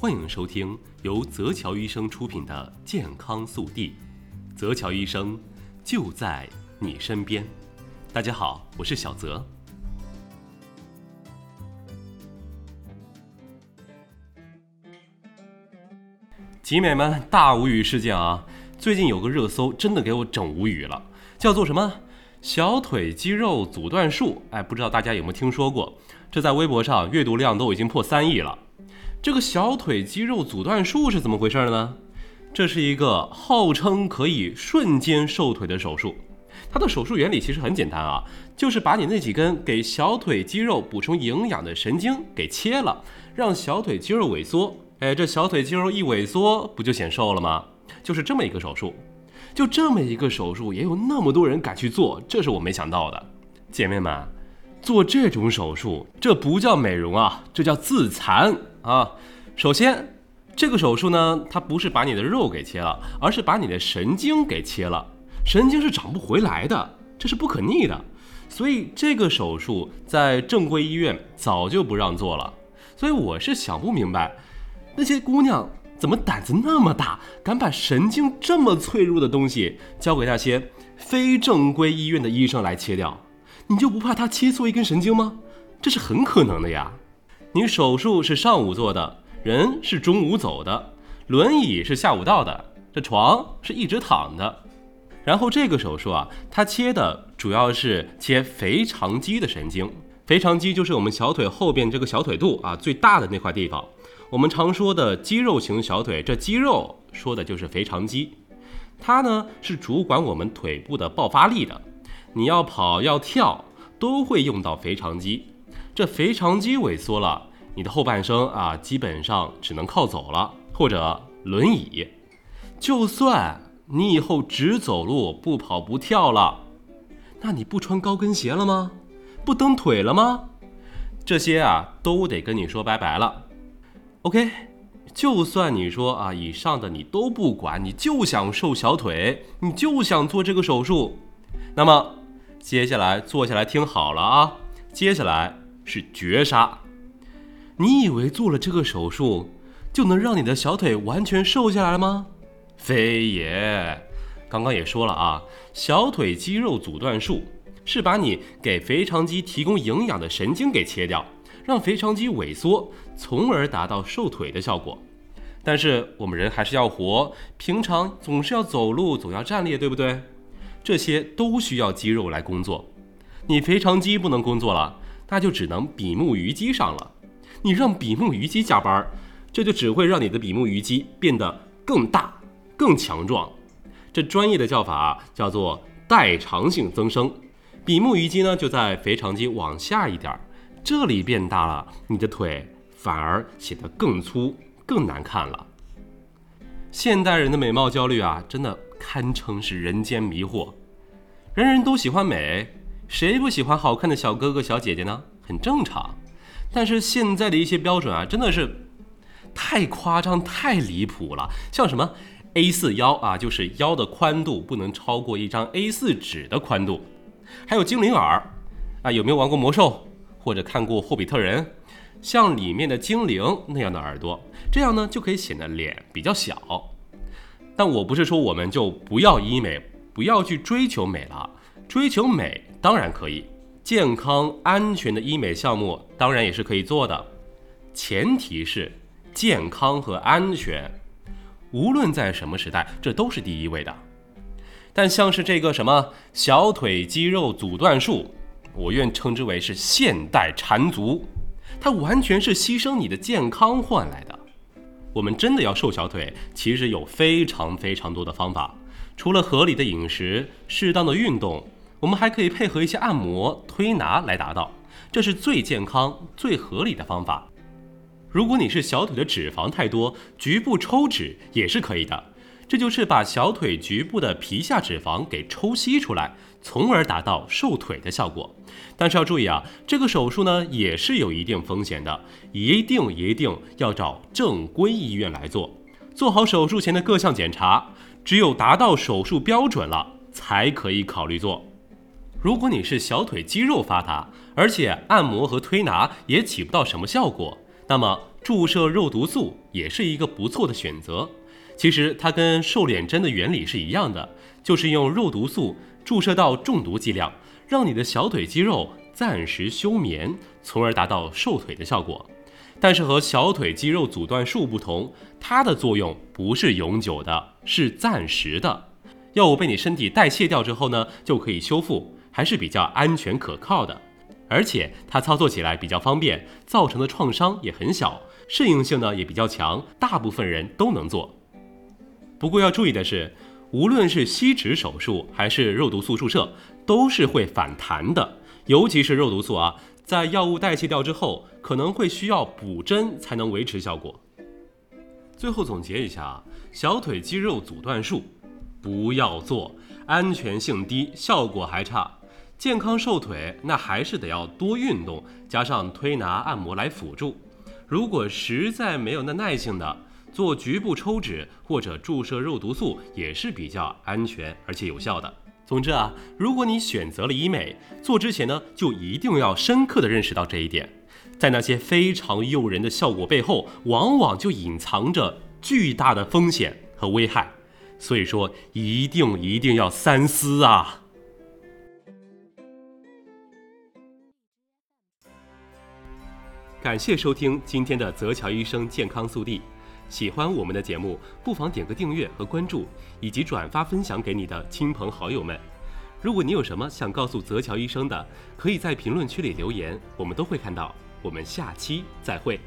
欢迎收听由泽桥医生出品的《健康速递》，泽桥医生就在你身边。大家好，我是小泽。集美们，大无语事件啊！最近有个热搜，真的给我整无语了，叫做什么“小腿肌肉阻断术”？哎，不知道大家有没有听说过？这在微博上阅读量都已经破三亿了。这个小腿肌肉阻断术是怎么回事呢？这是一个号称可以瞬间瘦腿的手术。它的手术原理其实很简单啊，就是把你那几根给小腿肌肉补充营养的神经给切了，让小腿肌肉萎缩。哎，这小腿肌肉一萎缩，不就显瘦了吗？就是这么一个手术。就这么一个手术，也有那么多人敢去做，这是我没想到的。姐妹们，做这种手术，这不叫美容啊，这叫自残啊！首先，这个手术呢，它不是把你的肉给切了，而是把你的神经给切了。神经是长不回来的，这是不可逆的，所以这个手术在正规医院早就不让做了。所以我是想不明白，那些姑娘怎么胆子那么大，敢把神经这么脆弱的东西交给那些非正规医院的医生来切掉？你就不怕他切错一根神经吗？这是很可能的呀。你手术是上午做的，人是中午走的，轮椅是下午到的，这床是一直躺的。然后这个手术啊，它切的主要是切腓肠肌的神经。腓肠肌就是我们小腿后边这个小腿肚啊最大的那块地方。我们常说的肌肉型小腿，这肌肉说的就是腓肠肌。它呢是主管我们腿部的爆发力的。你要跑要跳都会用到腓肠肌。这腓肠肌萎缩了，你的后半生啊基本上只能靠走了或者轮椅。就算。你以后只走路不跑不跳了，那你不穿高跟鞋了吗？不蹬腿了吗？这些啊都得跟你说拜拜了。OK，就算你说啊以上的你都不管，你就想瘦小腿，你就想做这个手术，那么接下来坐下来听好了啊，接下来是绝杀。你以为做了这个手术就能让你的小腿完全瘦下来了吗？非也，刚刚也说了啊，小腿肌肉阻断术是把你给腓肠肌提供营养的神经给切掉，让腓肠肌萎缩，从而达到瘦腿的效果。但是我们人还是要活，平常总是要走路，总要站立，对不对？这些都需要肌肉来工作。你腓肠肌不能工作了，那就只能比目鱼肌上了。你让比目鱼肌加班，这就只会让你的比目鱼肌变得更大。更强壮，这专业的叫法叫做代偿性增生。比目鱼肌呢就在腓肠肌往下一点儿，这里变大了，你的腿反而显得更粗、更难看了。现代人的美貌焦虑啊，真的堪称是人间迷惑。人人都喜欢美，谁不喜欢好看的小哥哥小姐姐呢？很正常。但是现在的一些标准啊，真的是太夸张、太离谱了，像什么？A 四腰啊，就是腰的宽度不能超过一张 A 四纸的宽度。还有精灵耳啊，有没有玩过魔兽或者看过霍比特人？像里面的精灵那样的耳朵，这样呢就可以显得脸比较小。但我不是说我们就不要医美，不要去追求美了。追求美当然可以，健康安全的医美项目当然也是可以做的，前提是健康和安全。无论在什么时代，这都是第一位的。但像是这个什么小腿肌肉阻断术，我愿称之为是现代缠足，它完全是牺牲你的健康换来的。我们真的要瘦小腿，其实有非常非常多的方法。除了合理的饮食、适当的运动，我们还可以配合一些按摩、推拿来达到，这是最健康、最合理的方法。如果你是小腿的脂肪太多，局部抽脂也是可以的。这就是把小腿局部的皮下脂肪给抽吸出来，从而达到瘦腿的效果。但是要注意啊，这个手术呢也是有一定风险的，一定一定要找正规医院来做，做好手术前的各项检查，只有达到手术标准了，才可以考虑做。如果你是小腿肌肉发达，而且按摩和推拿也起不到什么效果。那么注射肉毒素也是一个不错的选择。其实它跟瘦脸针的原理是一样的，就是用肉毒素注射到中毒剂量，让你的小腿肌肉暂时休眠，从而达到瘦腿的效果。但是和小腿肌肉阻断术不同，它的作用不是永久的，是暂时的。药物被你身体代谢掉之后呢，就可以修复，还是比较安全可靠的。而且它操作起来比较方便，造成的创伤也很小，适应性呢也比较强，大部分人都能做。不过要注意的是，无论是吸脂手术还是肉毒素注射，都是会反弹的，尤其是肉毒素啊，在药物代谢掉之后，可能会需要补针才能维持效果。最后总结一下啊，小腿肌肉阻断术不要做，安全性低，效果还差。健康瘦腿，那还是得要多运动，加上推拿按摩来辅助。如果实在没有那耐性的，做局部抽脂或者注射肉毒素也是比较安全而且有效的。总之啊，如果你选择了医美，做之前呢，就一定要深刻的认识到这一点，在那些非常诱人的效果背后，往往就隐藏着巨大的风险和危害。所以说，一定一定要三思啊！感谢收听今天的泽桥医生健康速递。喜欢我们的节目，不妨点个订阅和关注，以及转发分享给你的亲朋好友们。如果你有什么想告诉泽桥医生的，可以在评论区里留言，我们都会看到。我们下期再会。